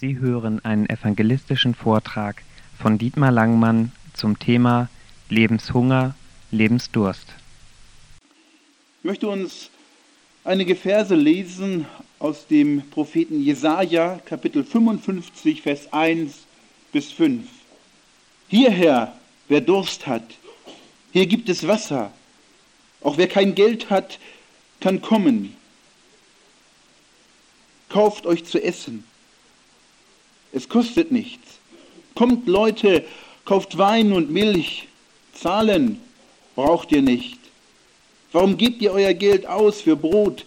Sie hören einen evangelistischen Vortrag von Dietmar Langmann zum Thema Lebenshunger, Lebensdurst. Ich möchte uns einige Verse lesen aus dem Propheten Jesaja, Kapitel 55, Vers 1 bis 5. Hierher, wer Durst hat, hier gibt es Wasser. Auch wer kein Geld hat, kann kommen. Kauft euch zu essen. Es kostet nichts. Kommt Leute, kauft Wein und Milch. Zahlen braucht ihr nicht. Warum gebt ihr euer Geld aus für Brot,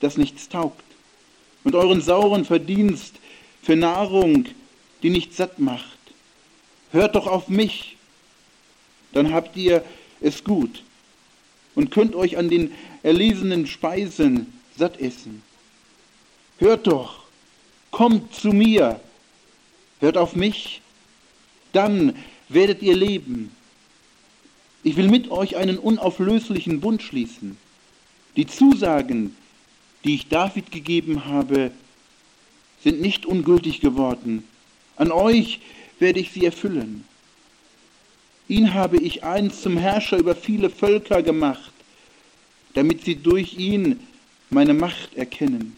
das nichts taugt? Und euren sauren Verdienst für Nahrung, die nicht satt macht? Hört doch auf mich, dann habt ihr es gut und könnt euch an den erlesenen Speisen satt essen. Hört doch, kommt zu mir, hört auf mich, dann werdet ihr leben. Ich will mit euch einen unauflöslichen Bund schließen. Die Zusagen, die ich David gegeben habe, sind nicht ungültig geworden. An euch werde ich sie erfüllen. Ihn habe ich einst zum Herrscher über viele Völker gemacht, damit sie durch ihn meine Macht erkennen.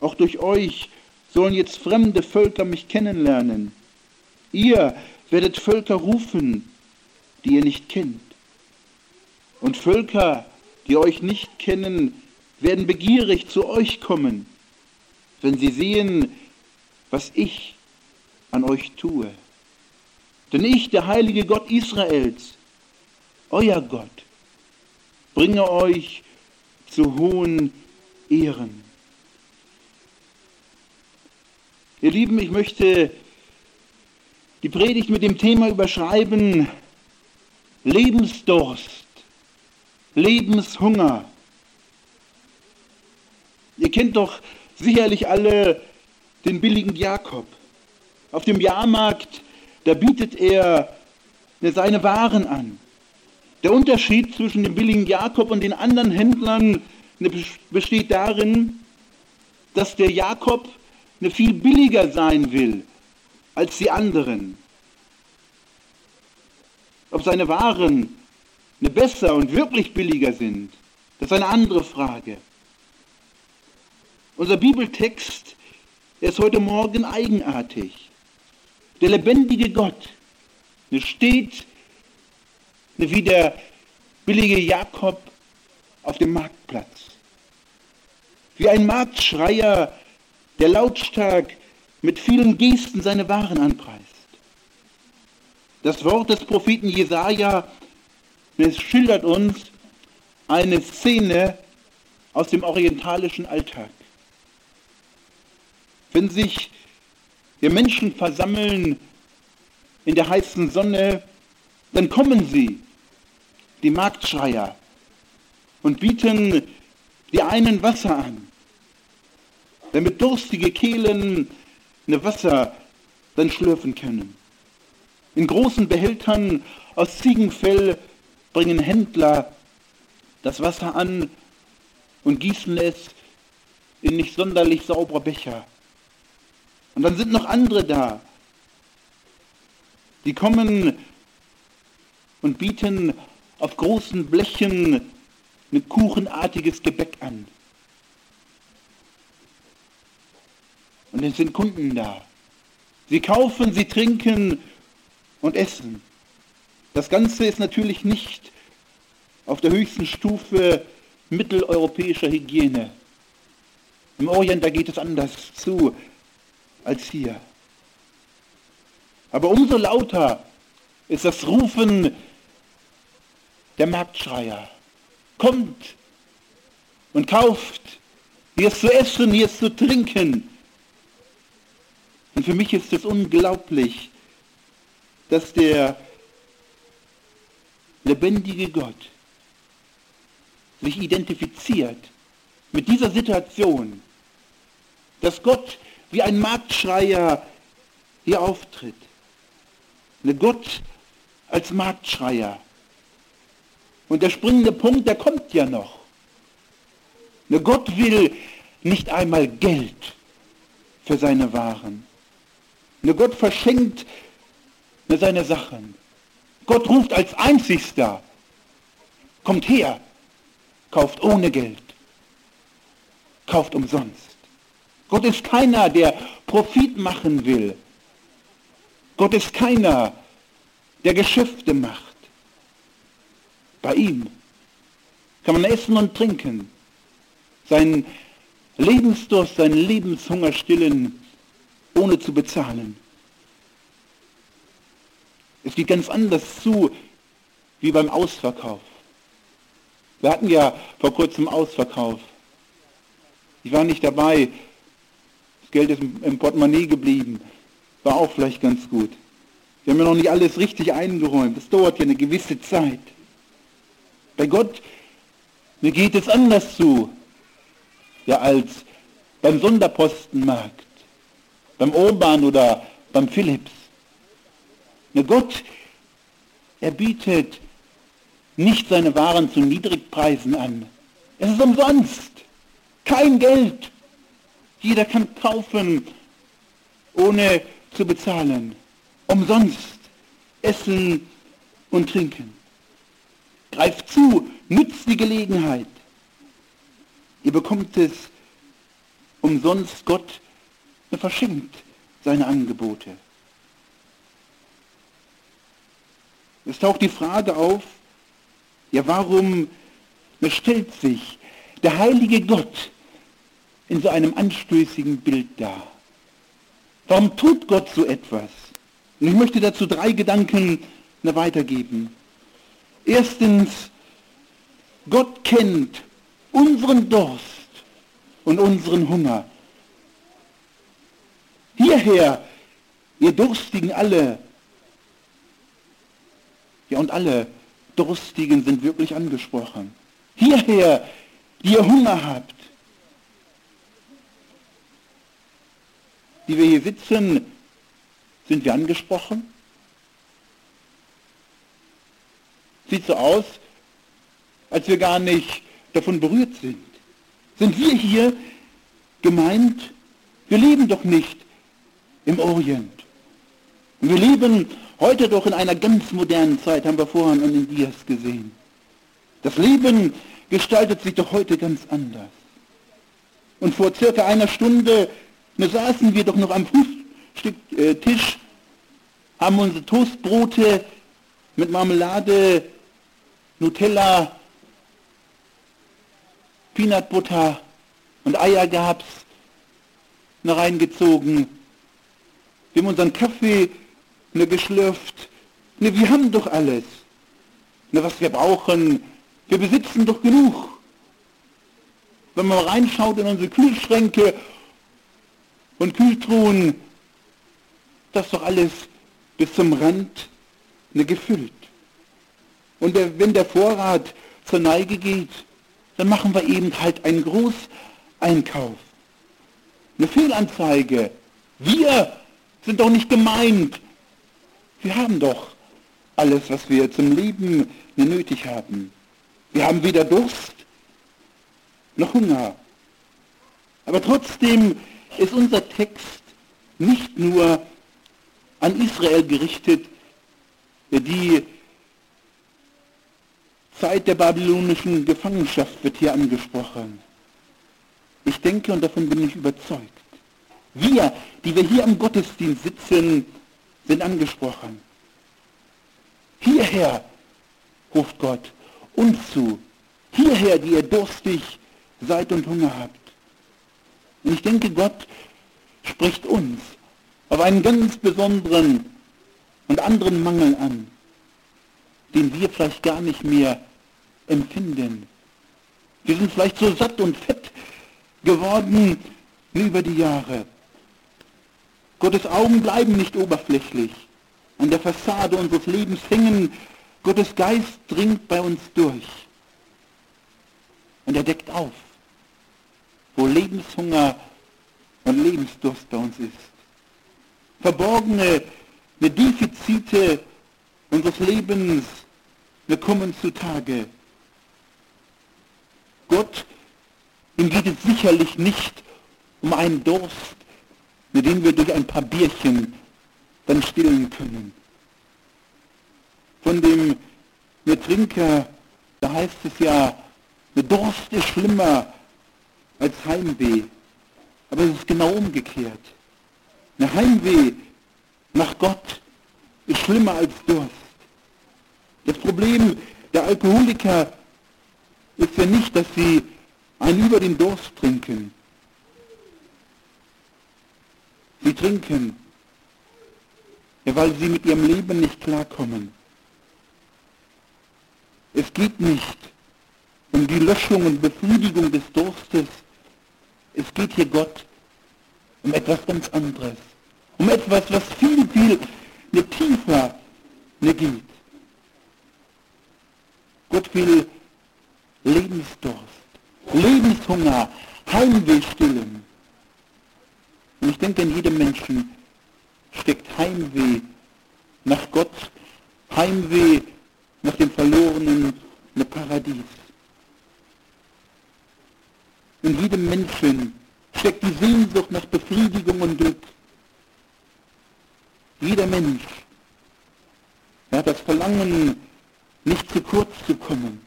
Auch durch euch sollen jetzt fremde Völker mich kennenlernen. Ihr werdet Völker rufen, die ihr nicht kennt. Und Völker, die euch nicht kennen, werden begierig zu euch kommen, wenn sie sehen, was ich an euch tue. Denn ich, der heilige Gott Israels, euer Gott, bringe euch zu hohen Ehren. Ihr Lieben, ich möchte die Predigt mit dem Thema überschreiben, Lebensdurst, Lebenshunger. Ihr kennt doch sicherlich alle den billigen Jakob. Auf dem Jahrmarkt da bietet er seine Waren an. Der Unterschied zwischen dem billigen Jakob und den anderen Händlern besteht darin, dass der Jakob viel billiger sein will als die anderen. Ob seine Waren eine besser und wirklich billiger sind, das ist eine andere Frage. Unser Bibeltext ist heute Morgen eigenartig. Der lebendige Gott steht wie der billige Jakob auf dem Marktplatz. Wie ein Marktschreier, der lautstark mit vielen Gesten seine Waren anpreist. Das Wort des Propheten Jesaja, es schildert uns eine Szene aus dem orientalischen Alltag. Wenn sich wir Menschen versammeln in der heißen Sonne, dann kommen sie, die Marktschreier, und bieten die einen Wasser an, damit durstige Kehlen eine Wasser dann schlürfen können. In großen Behältern aus Ziegenfell bringen Händler das Wasser an und gießen es in nicht sonderlich sauberer Becher. Und dann sind noch andere da. Die kommen und bieten auf großen Blechen ein kuchenartiges Gebäck an. Und es sind Kunden da. Sie kaufen, sie trinken und essen. Das Ganze ist natürlich nicht auf der höchsten Stufe mitteleuropäischer Hygiene. Im Orient, da geht es anders zu als hier. Aber umso lauter ist das Rufen der Marktschreier. Kommt und kauft. Hier ist zu essen, hier ist zu trinken. Und für mich ist es unglaublich, dass der lebendige Gott sich identifiziert mit dieser Situation, dass Gott wie ein Marktschreier hier auftritt. Eine Gott als Marktschreier. Und der springende Punkt, der kommt ja noch. Eine Gott will nicht einmal Geld. für seine Waren. Gott verschenkt seine Sachen. Gott ruft als einzigster, kommt her, kauft ohne Geld, kauft umsonst. Gott ist keiner, der Profit machen will. Gott ist keiner, der Geschäfte macht. Bei ihm kann man essen und trinken, seinen Lebensdurst, seinen Lebenshunger stillen, ohne zu bezahlen. Es geht ganz anders zu wie beim Ausverkauf. Wir hatten ja vor kurzem Ausverkauf. Ich war nicht dabei. Das Geld ist im Portemonnaie geblieben. War auch vielleicht ganz gut. Wir haben ja noch nicht alles richtig eingeräumt. Das dauert ja eine gewisse Zeit. Bei Gott, mir geht es anders zu, ja als beim Sonderpostenmarkt, beim Urban oder beim Philips. Na Gott, er bietet nicht seine Waren zu Niedrigpreisen an. Es ist umsonst. Kein Geld. Jeder kann kaufen, ohne zu bezahlen. Umsonst. Essen und trinken. Greift zu, nützt die Gelegenheit. Ihr bekommt es umsonst. Gott verschenkt seine Angebote. Es taucht die Frage auf, ja warum stellt sich der heilige Gott in so einem anstößigen Bild dar? Warum tut Gott so etwas? Und ich möchte dazu drei Gedanken weitergeben. Erstens, Gott kennt unseren Durst und unseren Hunger. Hierher, ihr Durstigen alle, ja, und alle Durstigen sind wirklich angesprochen. Hierher, die ihr Hunger habt, die wir hier sitzen, sind wir angesprochen? Sieht so aus, als wir gar nicht davon berührt sind. Sind wir hier gemeint? Wir leben doch nicht im Orient. Wir leben Heute doch in einer ganz modernen Zeit, haben wir vorhin an den Dias gesehen. Das Leben gestaltet sich doch heute ganz anders. Und vor circa einer Stunde ne, saßen wir doch noch am Frühstücktisch, haben unsere Toastbrote mit Marmelade, Nutella, Peanut Butter und Eier gehabt, reingezogen. Wir haben unseren Kaffee ne, geschlürft. Ne, wir haben doch alles. Ne, was wir brauchen, wir besitzen doch genug. Wenn man reinschaut in unsere Kühlschränke und Kühltruhen, das ist doch alles bis zum Rand ne, gefüllt. Und der, wenn der Vorrat zur Neige geht, dann machen wir eben halt einen Großeinkauf. Eine Fehlanzeige. Wir sind doch nicht gemeint wir haben doch alles, was wir zum Leben nötig haben. Wir haben weder Durst noch Hunger. Aber trotzdem ist unser Text nicht nur an Israel gerichtet, die Zeit der babylonischen Gefangenschaft wird hier angesprochen. Ich denke, und davon bin ich überzeugt, wir, die wir hier am Gottesdienst sitzen, sind angesprochen. Hierher, ruft Gott, uns zu. Hierher, die ihr durstig seid und Hunger habt. Und ich denke, Gott spricht uns auf einen ganz besonderen und anderen Mangel an, den wir vielleicht gar nicht mehr empfinden. Wir sind vielleicht so satt und fett geworden über die Jahre. Gottes Augen bleiben nicht oberflächlich. An der Fassade unseres Lebens hängen. Gottes Geist dringt bei uns durch. Und er deckt auf, wo Lebenshunger und Lebensdurst bei uns ist. Verborgene eine Defizite unseres Lebens wir kommen zutage. Gott, ihm geht es sicherlich nicht um einen Durst mit denen wir durch ein paar Bierchen dann stillen können. Von dem der da heißt es ja, der Durst ist schlimmer als Heimweh. Aber es ist genau umgekehrt. Eine Heimweh nach Gott ist schlimmer als Durst. Das Problem der Alkoholiker ist ja nicht, dass sie einen über den Durst trinken. Sie trinken, ja, weil sie mit ihrem Leben nicht klarkommen. Es geht nicht um die Löschung und Befriedigung des Durstes. Es geht hier Gott um etwas ganz anderes. Um etwas, was viel, viel ne tiefer ne geht. Gott will Lebensdurst, Lebenshunger, Heimweh stillen. Und ich denke, in jedem Menschen steckt Heimweh nach Gott, Heimweh nach dem verlorenen Paradies. In jedem Menschen steckt die Sehnsucht nach Befriedigung und Glück. Jeder Mensch hat das Verlangen, nicht zu kurz zu kommen.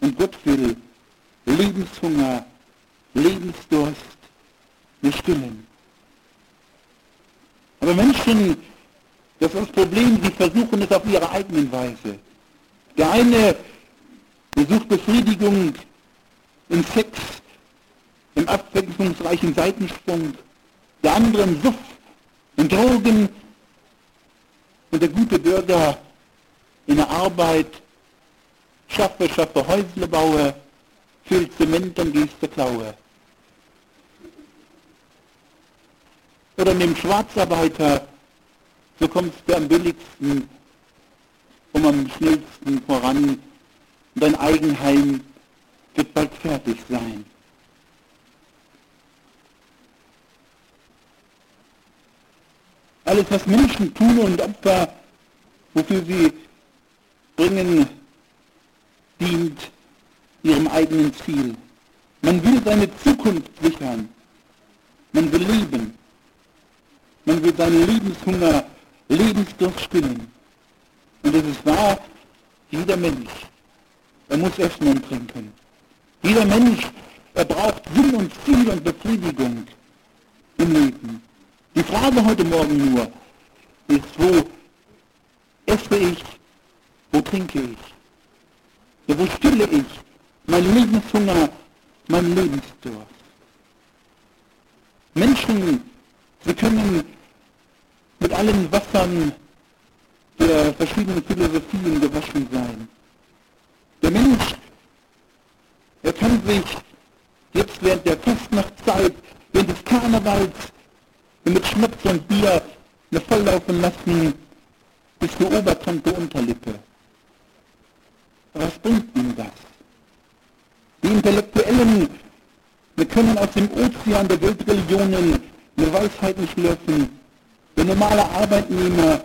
Und Gott will Lebenshunger, Lebensdurst stillen. Aber Menschen, das ist das Problem, sie versuchen es auf ihre eigenen Weise. Der eine sucht Befriedigung im Sex, im abwechslungsreichen Seitensprung, der andere im Suff, in Drogen und der gute Bürger in der Arbeit, schaffe, schaffe Häusle baue, viel Zement und gehst Klaue. Oder nimm Schwarzarbeiter, so kommst du am billigsten und am schnellsten voran. Dein Eigenheim wird bald fertig sein. Alles, was Menschen tun und Opfer, wofür sie bringen, dient ihrem eigenen Ziel. Man will seine Zukunft sichern. Man will leben. Seinen Lebenshunger, Lebensdurst stillen. Und es ist wahr, jeder Mensch, er muss essen und trinken. Jeder Mensch, er braucht Sinn und Ziel und Befriedigung im Leben. Die Frage heute Morgen nur ist, wo esse ich, wo trinke ich? Ja, wo stille ich mein Lebenshunger, mein Lebensdurst? Menschen, sie können allen Wassern der verschiedenen Philosophien gewaschen sein. Der Mensch, er kann sich jetzt während der Fastnachtzeit, während des Karnevals, mit Schnaps und Bier eine volllaufen lassen bis zur Oberkante Unterlippe. Was bringt ihm das? Die Intellektuellen, wir können aus dem Ozean der Weltreligionen eine Weisheit nicht lösen. Der normale Arbeitnehmer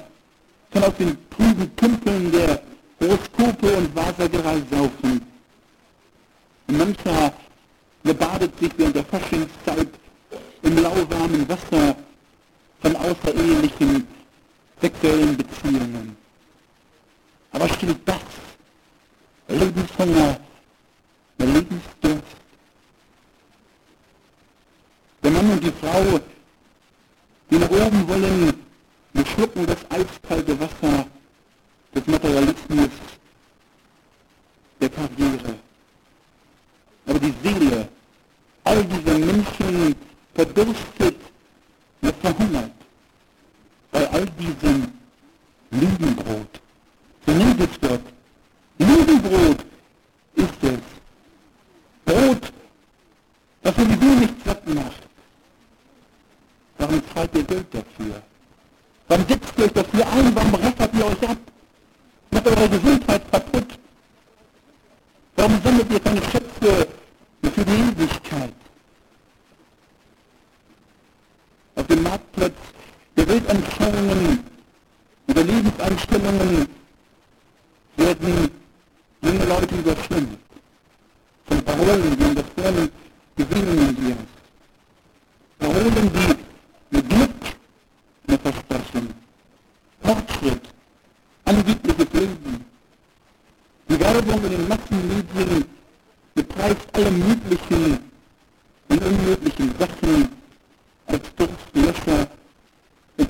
kann aus den trüben Tümpeln der Horoskope und Wahrsagerei saufen. Mancher badet sich während der Faschingszeit im lauwarmen Wasser von außerehelichen sexuellen Beziehungen. Aber stimmt das? Lebenshunger, Lebensdurst. Der Mann und die Frau, die nach oben wollen, wir schlucken das eiskalte Wasser des Materialismus, der Karriere. Aber die Seele all dieser Menschen verdurstet, verhungert bei all diesem Lügenbrot. So nennt es Gott. Lügenbrot ist es. Brot, das sowieso nicht satt macht. Warum zahlt ihr Geld dafür? Warum setzt ihr euch dafür ein? Warum raffert ihr euch ab? Macht eure Gesundheit kaputt? Warum sammelt ihr keine Schätze für die Ewigkeit?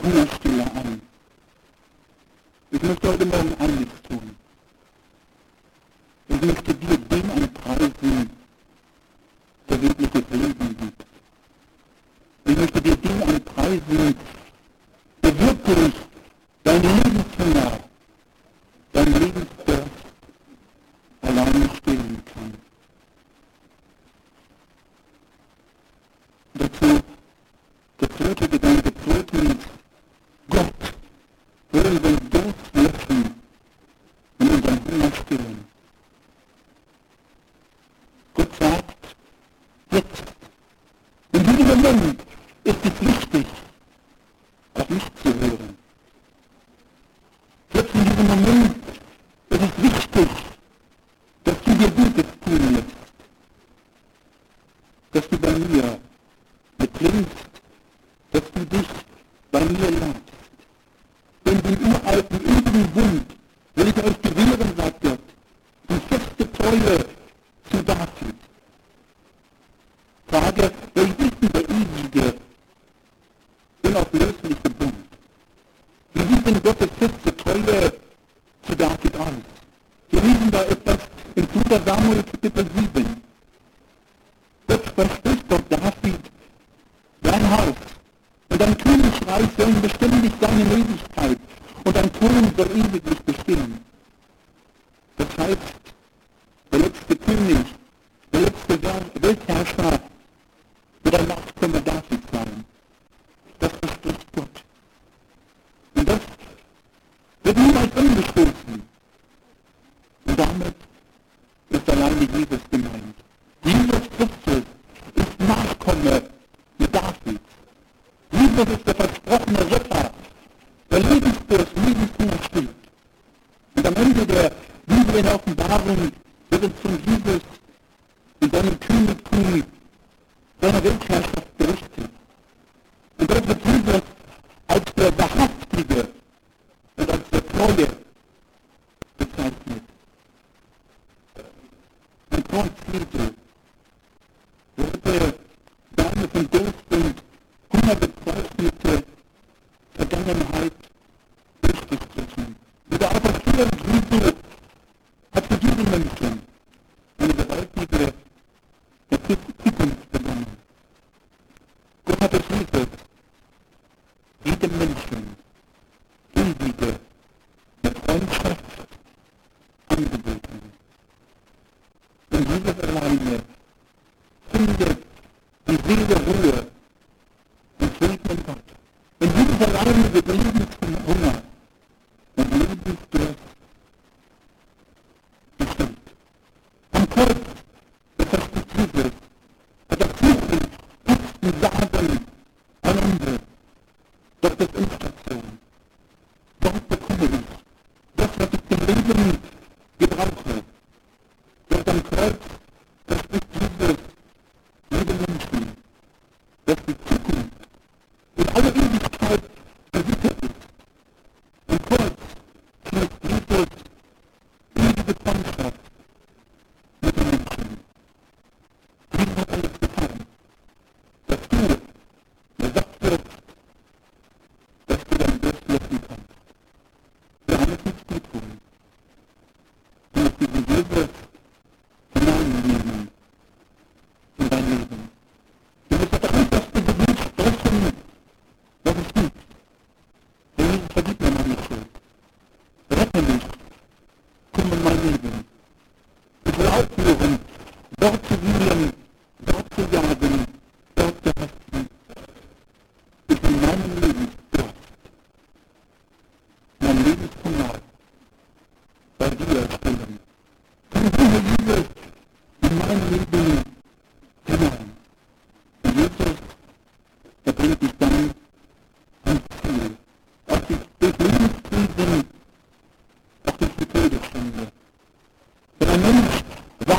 Hungerstille an. Ich möchte heute Morgen einiges tun. Ich möchte in the name Tun soll ewiglich bestehen. Oye, business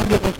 Thank you.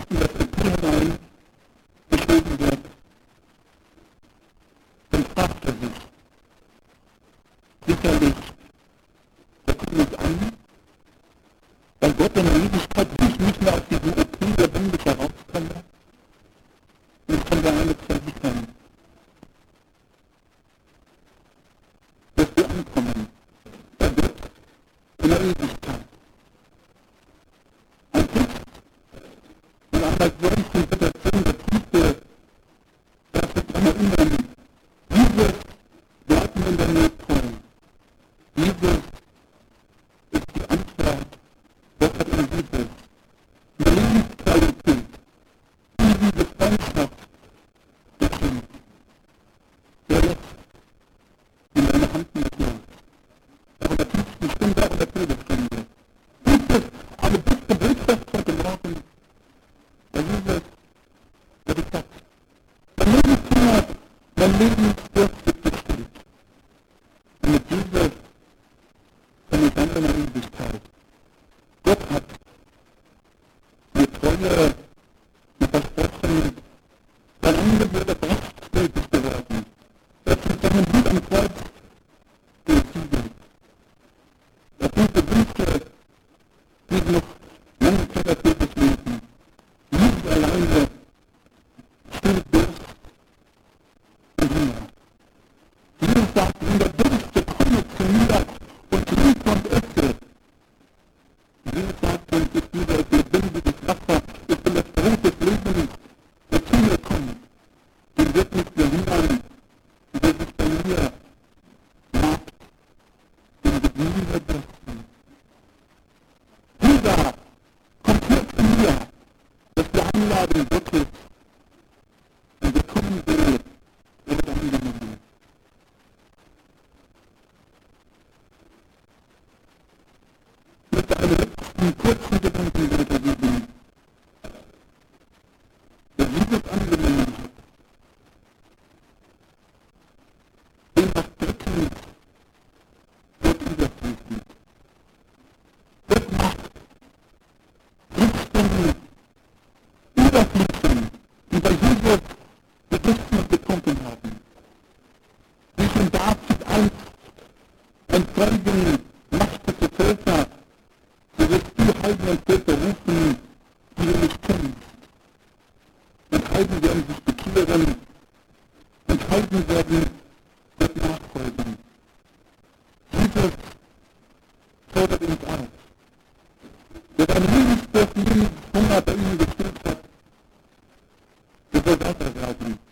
parlamento I'm Todas essas altas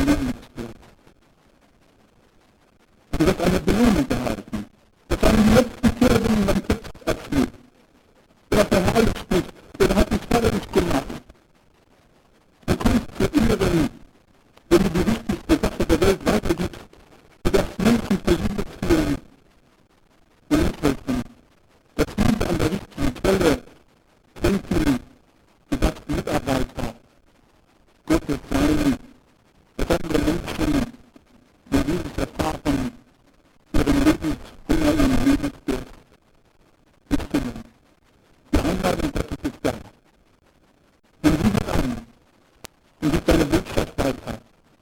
belum belum belum belum belum belum